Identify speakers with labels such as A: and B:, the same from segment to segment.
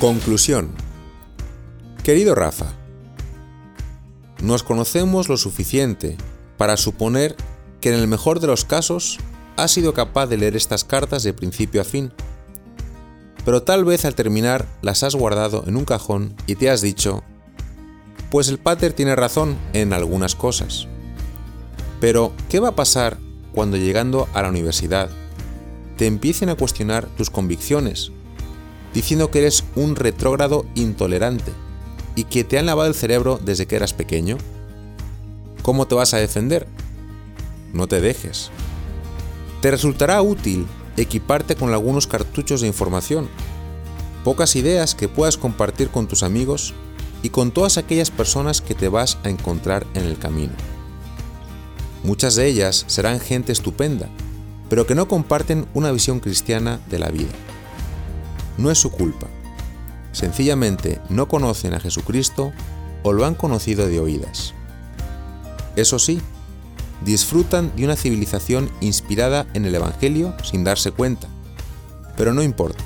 A: Conclusión. Querido Rafa, nos conocemos lo suficiente para suponer que en el mejor de los casos has sido capaz de leer estas cartas de principio a fin. Pero tal vez al terminar las has guardado en un cajón y te has dicho, pues el pater tiene razón en algunas cosas. Pero, ¿qué va a pasar cuando llegando a la universidad te empiecen a cuestionar tus convicciones, diciendo que eres un retrógrado intolerante y que te han lavado el cerebro desde que eras pequeño? ¿Cómo te vas a defender? No te dejes. Te resultará útil equiparte con algunos cartuchos de información, pocas ideas que puedas compartir con tus amigos y con todas aquellas personas que te vas a encontrar en el camino. Muchas de ellas serán gente estupenda, pero que no comparten una visión cristiana de la vida. No es su culpa. Sencillamente no conocen a Jesucristo o lo han conocido de oídas. Eso sí, disfrutan de una civilización inspirada en el Evangelio sin darse cuenta, pero no importa.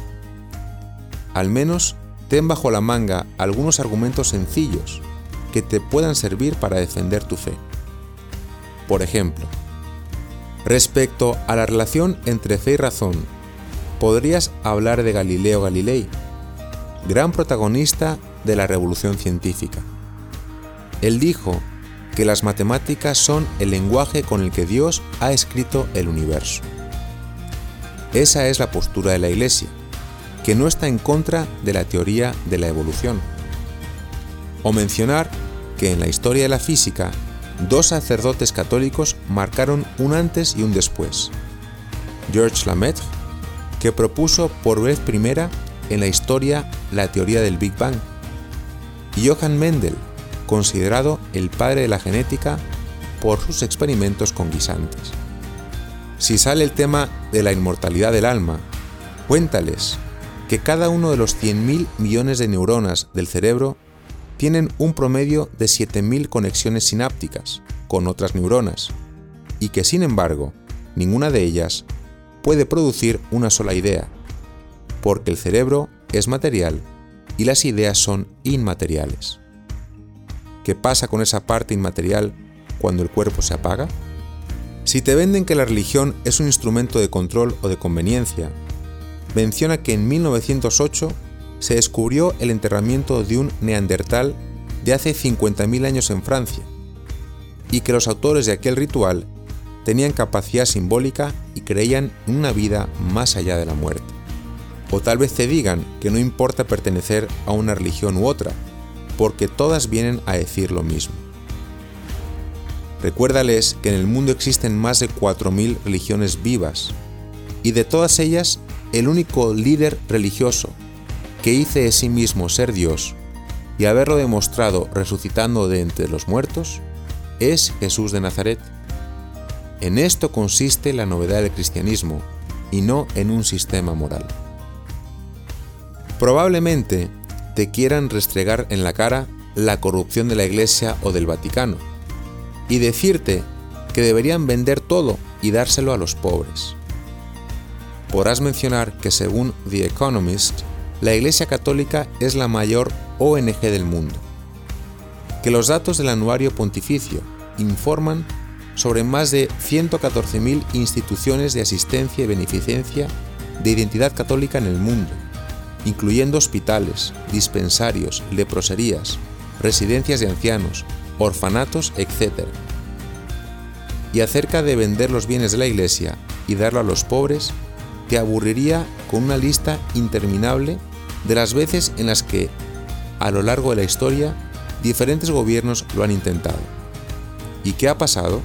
A: Al menos ten bajo la manga algunos argumentos sencillos que te puedan servir para defender tu fe. Por ejemplo, respecto a la relación entre fe y razón, podrías hablar de Galileo Galilei, gran protagonista de la revolución científica. Él dijo que las matemáticas son el lenguaje con el que Dios ha escrito el universo. Esa es la postura de la Iglesia, que no está en contra de la teoría de la evolución. O mencionar que en la historia de la física dos sacerdotes católicos marcaron un antes y un después. Georges Lamaitre, que propuso por vez primera en la historia la teoría del Big Bang, y Johann Mendel, considerado el padre de la genética por sus experimentos con guisantes. Si sale el tema de la inmortalidad del alma, cuéntales que cada uno de los 100.000 millones de neuronas del cerebro tienen un promedio de 7.000 conexiones sinápticas con otras neuronas y que sin embargo ninguna de ellas puede producir una sola idea, porque el cerebro es material y las ideas son inmateriales. ¿Qué pasa con esa parte inmaterial cuando el cuerpo se apaga? Si te venden que la religión es un instrumento de control o de conveniencia, menciona que en 1908 se descubrió el enterramiento de un neandertal de hace 50.000 años en Francia, y que los autores de aquel ritual tenían capacidad simbólica y creían en una vida más allá de la muerte. O tal vez te digan que no importa pertenecer a una religión u otra, porque todas vienen a decir lo mismo. Recuérdales que en el mundo existen más de 4.000 religiones vivas, y de todas ellas, el único líder religioso que hice de sí mismo ser Dios y haberlo demostrado resucitando de entre los muertos, es Jesús de Nazaret. En esto consiste la novedad del cristianismo y no en un sistema moral. Probablemente te quieran restregar en la cara la corrupción de la Iglesia o del Vaticano y decirte que deberían vender todo y dárselo a los pobres. Podrás mencionar que según The Economist, la Iglesia Católica es la mayor ONG del mundo, que los datos del anuario pontificio informan sobre más de 114.000 instituciones de asistencia y beneficencia de identidad católica en el mundo, incluyendo hospitales, dispensarios, leproserías, residencias de ancianos, orfanatos, etc. Y acerca de vender los bienes de la Iglesia y darlo a los pobres, te aburriría con una lista interminable de las veces en las que, a lo largo de la historia, diferentes gobiernos lo han intentado. ¿Y qué ha pasado?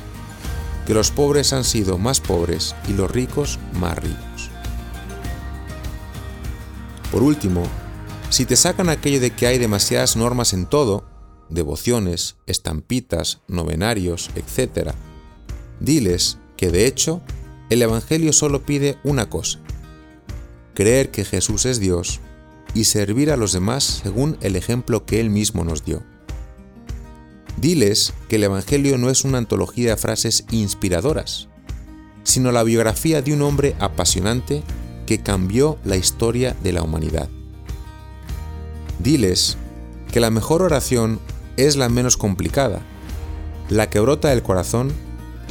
A: Que los pobres han sido más pobres y los ricos más ricos. Por último, si te sacan aquello de que hay demasiadas normas en todo, devociones, estampitas, novenarios, etc., diles que de hecho el Evangelio solo pide una cosa, creer que Jesús es Dios y servir a los demás según el ejemplo que Él mismo nos dio. Diles que el Evangelio no es una antología de frases inspiradoras, sino la biografía de un hombre apasionante que cambió la historia de la humanidad. Diles que la mejor oración es la menos complicada, la que brota del corazón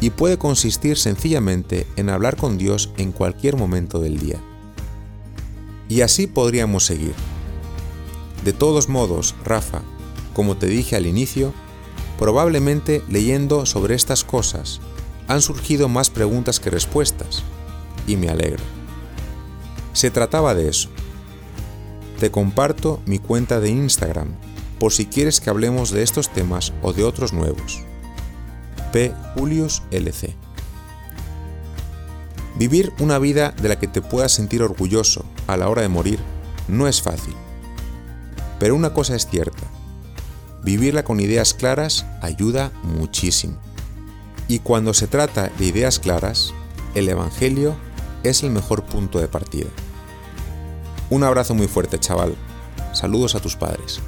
A: y puede consistir sencillamente en hablar con Dios en cualquier momento del día. Y así podríamos seguir. De todos modos, Rafa, como te dije al inicio, probablemente leyendo sobre estas cosas han surgido más preguntas que respuestas, y me alegro. Se trataba de eso. Te comparto mi cuenta de Instagram por si quieres que hablemos de estos temas o de otros nuevos. P. Julius LC. Vivir una vida de la que te puedas sentir orgulloso a la hora de morir no es fácil. Pero una cosa es cierta, vivirla con ideas claras ayuda muchísimo. Y cuando se trata de ideas claras, el Evangelio es el mejor punto de partida. Un abrazo muy fuerte, chaval. Saludos a tus padres.